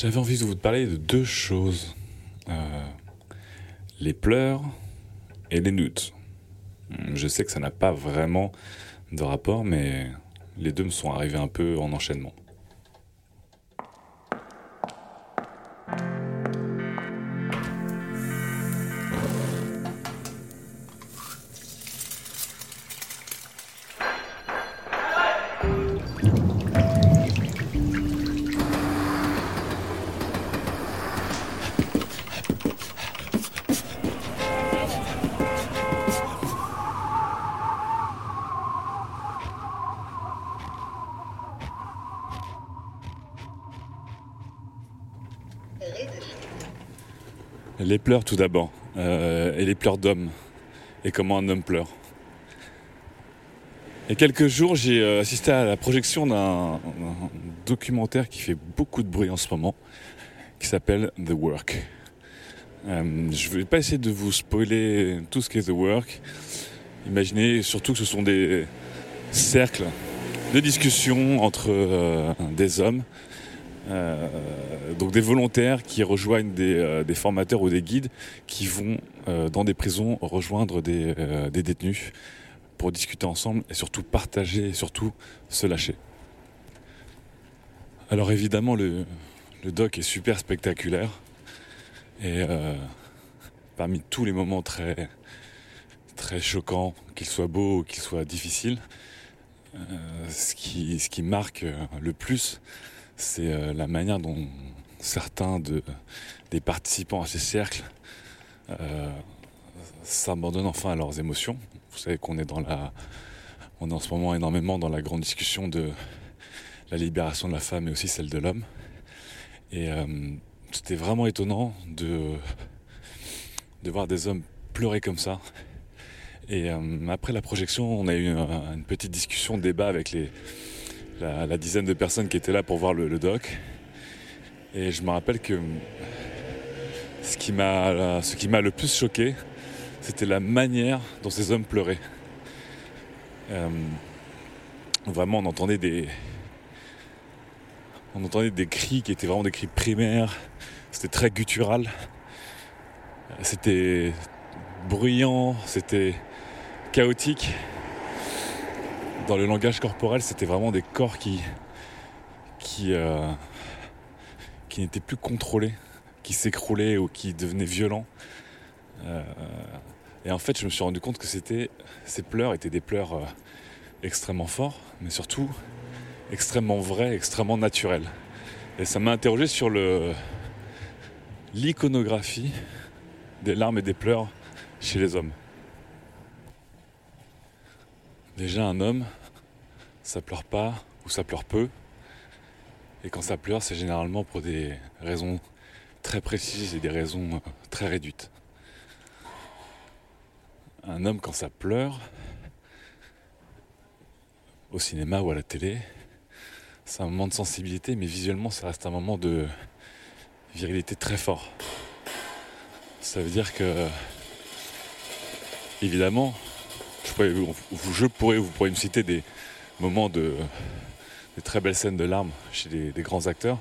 J'avais envie de vous parler de deux choses. Euh, les pleurs et les nudes. Je sais que ça n'a pas vraiment de rapport, mais les deux me sont arrivés un peu en enchaînement. Les pleurs tout d'abord, euh, et les pleurs d'hommes, et comment un homme pleure. Il y a quelques jours, j'ai euh, assisté à la projection d'un documentaire qui fait beaucoup de bruit en ce moment, qui s'appelle The Work. Euh, je ne vais pas essayer de vous spoiler tout ce qu'est The Work. Imaginez surtout que ce sont des cercles de discussion entre des hommes euh, donc des volontaires qui rejoignent euh, des, formateurs ou des guides qui vont euh, dans des prisons rejoindre des, détenus pour discuter ensemble et surtout partager et surtout se lâcher. Alors évidemment le, doc est super spectaculaire et parmi tous les moments très très choquants, qu'ils soient beaux ou qu'ils soient difficiles, ce, qui, ce qui marque le plus, c'est euh, la manière dont certains des participants à ces cercles euh, s'abandonnent enfin à leurs émotions. Vous savez qu'on est dans la, on est en ce moment énormément dans la grande discussion de la libération de la femme et aussi celle de l'homme. Et euh, c'était vraiment étonnant de, de voir des hommes pleurer comme ça. Et après la projection, on a eu une petite discussion, débat avec les, la, dizaine de personnes qui étaient là pour voir le, doc. Et je me rappelle que ce qui m'a, le plus choqué, c'était la manière dont ces hommes pleuraient. Euh, vraiment, on entendait des, on entendait des cris qui étaient vraiment des cris primaires. C'était très guttural. C'était bruyant, c'était chaotique dans le langage corporel, c'était vraiment des corps qui, qui, euh, qui n'étaient plus contrôlés, qui s'écroulaient ou qui devenaient violents. Euh, et en fait, je me suis rendu compte que c'était, ces pleurs étaient des pleurs euh, extrêmement forts, mais surtout extrêmement vrais, extrêmement naturels. Et ça m'a interrogé sur l'iconographie des larmes et des pleurs chez les hommes. Déjà un homme, ça pleure pas ou ça pleure peu. Et quand ça pleure, c'est généralement pour des raisons très précises et des raisons euh, très réduites. Un homme, quand ça pleure, au cinéma ou à la télé, c'est un moment de sensibilité, mais visuellement, ça reste un moment de virilité très fort. Ça veut dire que, évidemment, je pourrais vous pourrez me citer des, moments de des très belles scènes de larmes chez des, grands acteurs.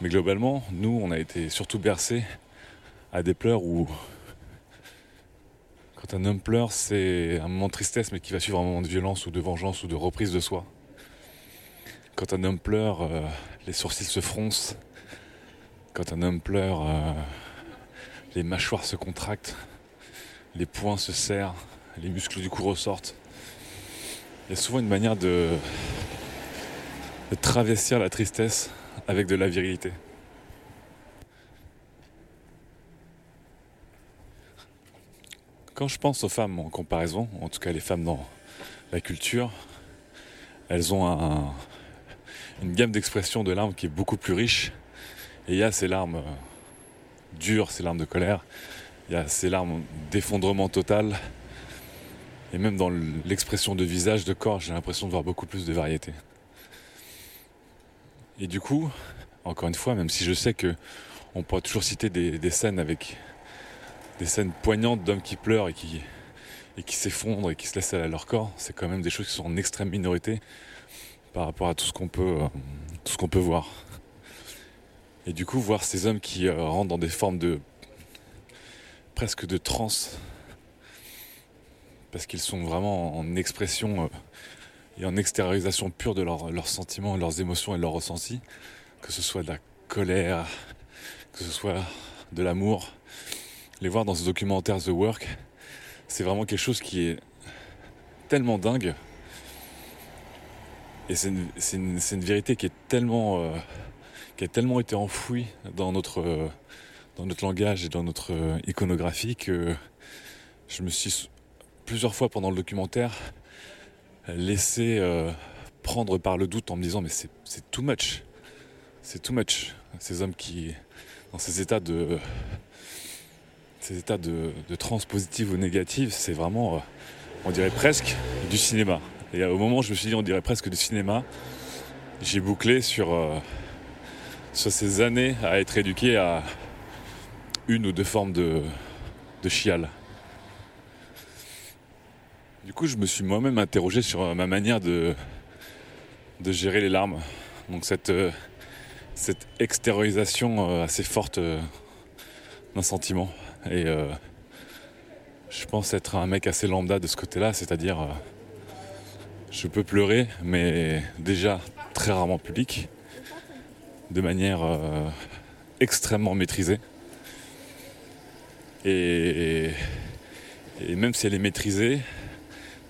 Mais globalement, nous, on a été surtout bercés à des pleurs où quand un homme pleure, c'est un moment de tristesse, mais qui va suivre un moment de violence ou de vengeance ou de reprise de soi. Quand un homme pleure, euh, les sourcils se froncent. Quand un homme pleure, euh, les mâchoires se contractent, les poings se serrent, les muscles du cou ressortent. Il y a souvent une manière de, travestir la tristesse avec de la virilité. Quand je pense aux femmes en comparaison, en tout cas les femmes dans la culture, elles ont une gamme d'expressions de larmes qui est beaucoup plus riche. Et il y a ces larmes dures, ces larmes de colère, il y a ces larmes d'effondrement total, et même dans l'expression de visage, de corps, j'ai l'impression de voir beaucoup plus de variété. Et du coup, encore une fois, même si je sais que on pourra toujours citer des, scènes avec des scènes poignantes d'hommes qui pleurent et qui, et qui s'effondrent et qui se laissent à leur corps, c'est quand même des choses qui sont en extrême minorité par rapport à tout ce qu'on peut, euh, tout ce qu'on peut voir. Et du coup, voir ces hommes qui euh, rentrent dans des formes de presque de transe, parce qu'ils sont vraiment en expression euh, et en extériorisation pure de leurs sentiments, leurs émotions et leurs ressentis, que ce soit de la colère, que ce soit de l'amour. Les voir dans ce documentaire The Work, c'est vraiment quelque chose qui est tellement dingue. Et c'est une, vérité qui est tellement, euh, qui a tellement été enfouie dans notre, euh, dans notre langage et dans notre iconographie que je me suis plusieurs fois pendant le documentaire laissé prendre par le doute en me disant mais c'est too much. C'est too much. Ces hommes qui, dans ces états de, ces états de, de transpositive ou négative, c'est vraiment on dirait presque du cinéma. Et au moment où je me suis dit on dirait presque du cinéma, j'ai bouclé sur, euh, sur ces années à être éduqué à une ou deux formes de, de chial. Du coup, je me suis moi-même interrogé sur euh, ma manière de, de gérer les larmes. Donc cette, euh, cette extériorisation assez forte d'un sentiment. Et je pense être un mec assez lambda de ce côté-là, c'est-à-dire euh, je peux pleurer, mais déjà très rarement public, de manière euh, extrêmement maîtrisée. Et, même si elle est maîtrisée,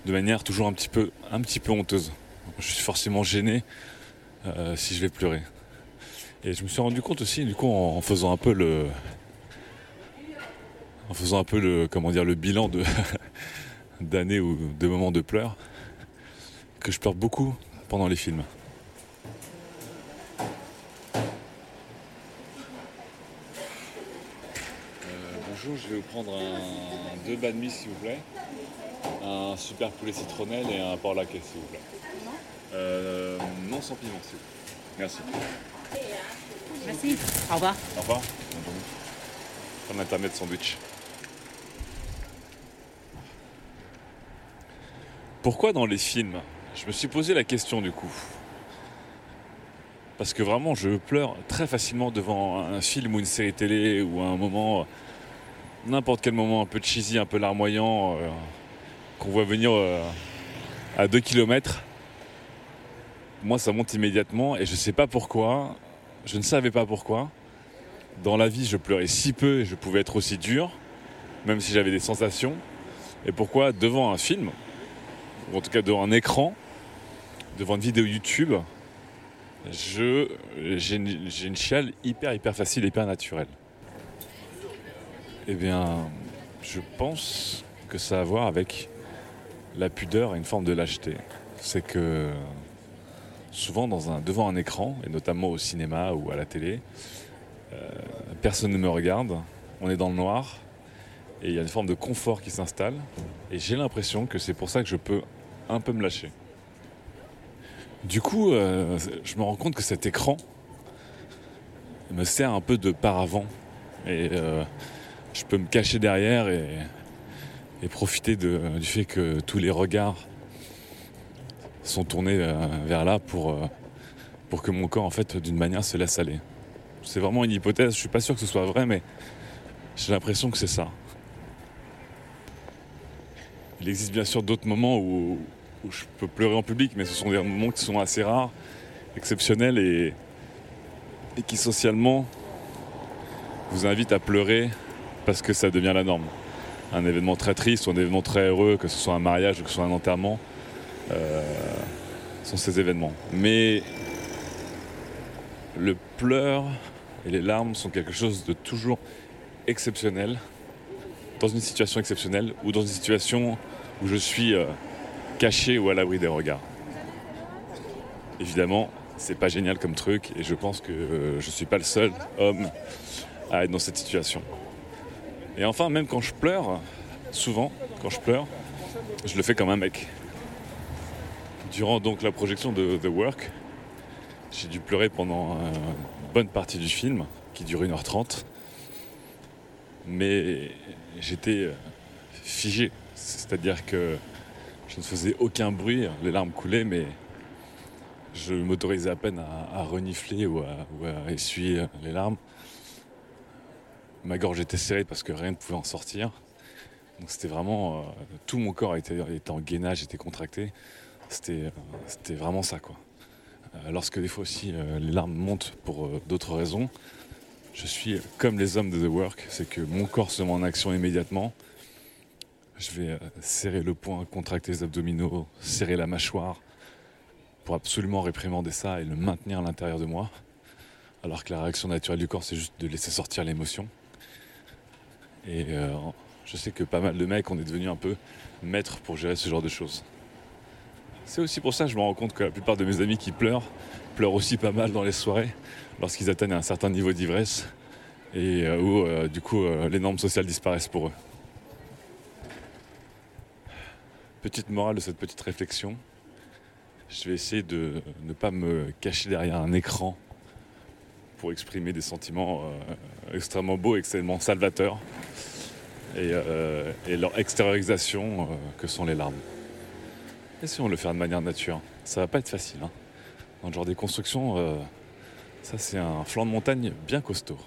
de manière toujours un petit peu, un petit peu honteuse. Je suis forcément gêné euh, si je vais pleurer. Et je me suis rendu compte aussi, du coup, en faisant un peu le, en faisant un peu le, comment dire, le bilan de d'années ou de moments de pleurs, que je pleure beaucoup pendant les films. Euh, bonjour, je vais vous prendre un, deux banh mi s'il vous plaît, un super poulet citronnelle et un porc laquais s'il vous plaît. Euh, non sans piment s'il vous plaît. Merci. Merci. Au revoir. Au revoir. Comme internet sandwich. Pourquoi dans les films? Je me suis posé la question du coup. Parce que vraiment, je pleure très facilement devant un film ou une série télé ou un moment, n'importe quel moment un peu cheesy, un peu larmoyant, euh, qu'on voit venir euh, à 2 km. Moi, ça monte immédiatement et je ne sais pas pourquoi. Je ne savais pas pourquoi. Dans la vie, je pleurais si peu et je pouvais être aussi dur, même si j'avais des sensations. Et pourquoi devant un film, ou en tout cas devant un écran, devant une vidéo YouTube, je, j'ai, une, j'ai chiale hyper hyper facile, hyper naturelle. Eh bien, je pense que ça a à voir avec la pudeur et une forme de lâcheté. C'est que souvent devant un écran, et notamment au cinéma ou à la télé, euh, personne ne me regarde, on est dans le noir, et il y a une forme de confort qui s'installe, et j'ai l'impression que c'est pour ça que je peux un peu me lâcher. Du coup, euh, je me rends compte que cet écran me sert un peu de paravent. Et euh, je peux me cacher derrière et, profiter du fait que tous les regards sont tournés euh, vers là pour, pour que mon corps, en fait, d'une manière, se laisse aller. C'est vraiment une hypothèse, je suis pas sûr que ce soit vrai, mais j'ai l'impression que c'est ça. Il existe bien sûr d'autres moments où, où je peux pleurer en public, mais ce sont des moments qui sont assez rares, exceptionnels et, et qui socialement vous invitent à pleurer parce que ça devient la norme. Un événement très triste ou un événement très heureux, que ce soit un mariage ou que ce soit un enterrement, euh, sont ces événements. Mais le pleur et les larmes sont quelque chose de toujours exceptionnel, dans une situation exceptionnelle ou dans une situation où je suis euh, caché ou à l'abri des regards. Évidemment, c'est pas génial comme truc et je pense que euh, je suis pas le seul homme à être dans cette situation. Et enfin, même quand je pleure, souvent, quand je pleure, je le fais comme un mec. Durant donc la projection de The Work, j'ai dû pleurer pendant une bonne partie du film, qui dure 1h30. Mais j'étais euh, figé. C'est-à-dire que je ne faisais aucun bruit, les larmes coulaient, mais je m'autorisais à peine à, renifler ou à, essuyer les larmes. Ma gorge était serrée parce que rien ne pouvait en sortir. Donc c'était vraiment. Euh, tout mon corps était, en gainage, était contracté. C'était vraiment ça, quoi. Euh, lorsque des fois aussi euh, les larmes montent pour d'autres raisons, je suis comme les hommes de The Work, c'est que mon corps se met en action immédiatement. Je vais serrer le poing, contracter les abdominaux, serrer la mâchoire, pour absolument réprimander ça et le maintenir à l'intérieur de moi. Alors que la réaction naturelle du corps, c'est juste de laisser sortir l'émotion. Et euh, je sais que pas mal de mecs, on est devenu un peu maîtres pour gérer ce genre de choses. C'est aussi pour ça que je me rends compte que la plupart de mes amis qui pleurent, pleurent aussi pas mal dans les soirées, lorsqu'ils atteignent un certain niveau d'ivresse, et euh, où euh, du coup les normes sociales disparaissent pour eux. Petite morale de cette petite réflexion, je vais essayer de ne pas me cacher derrière un écran pour exprimer des sentiments euh, extrêmement beaux, extrêmement salvateurs, et, euh, leur extériorisation euh, que sont les larmes. Et si on le fait de manière nature, ça va pas être facile. Hein. Dans le genre des constructions, ça c'est un flanc de montagne bien costaud.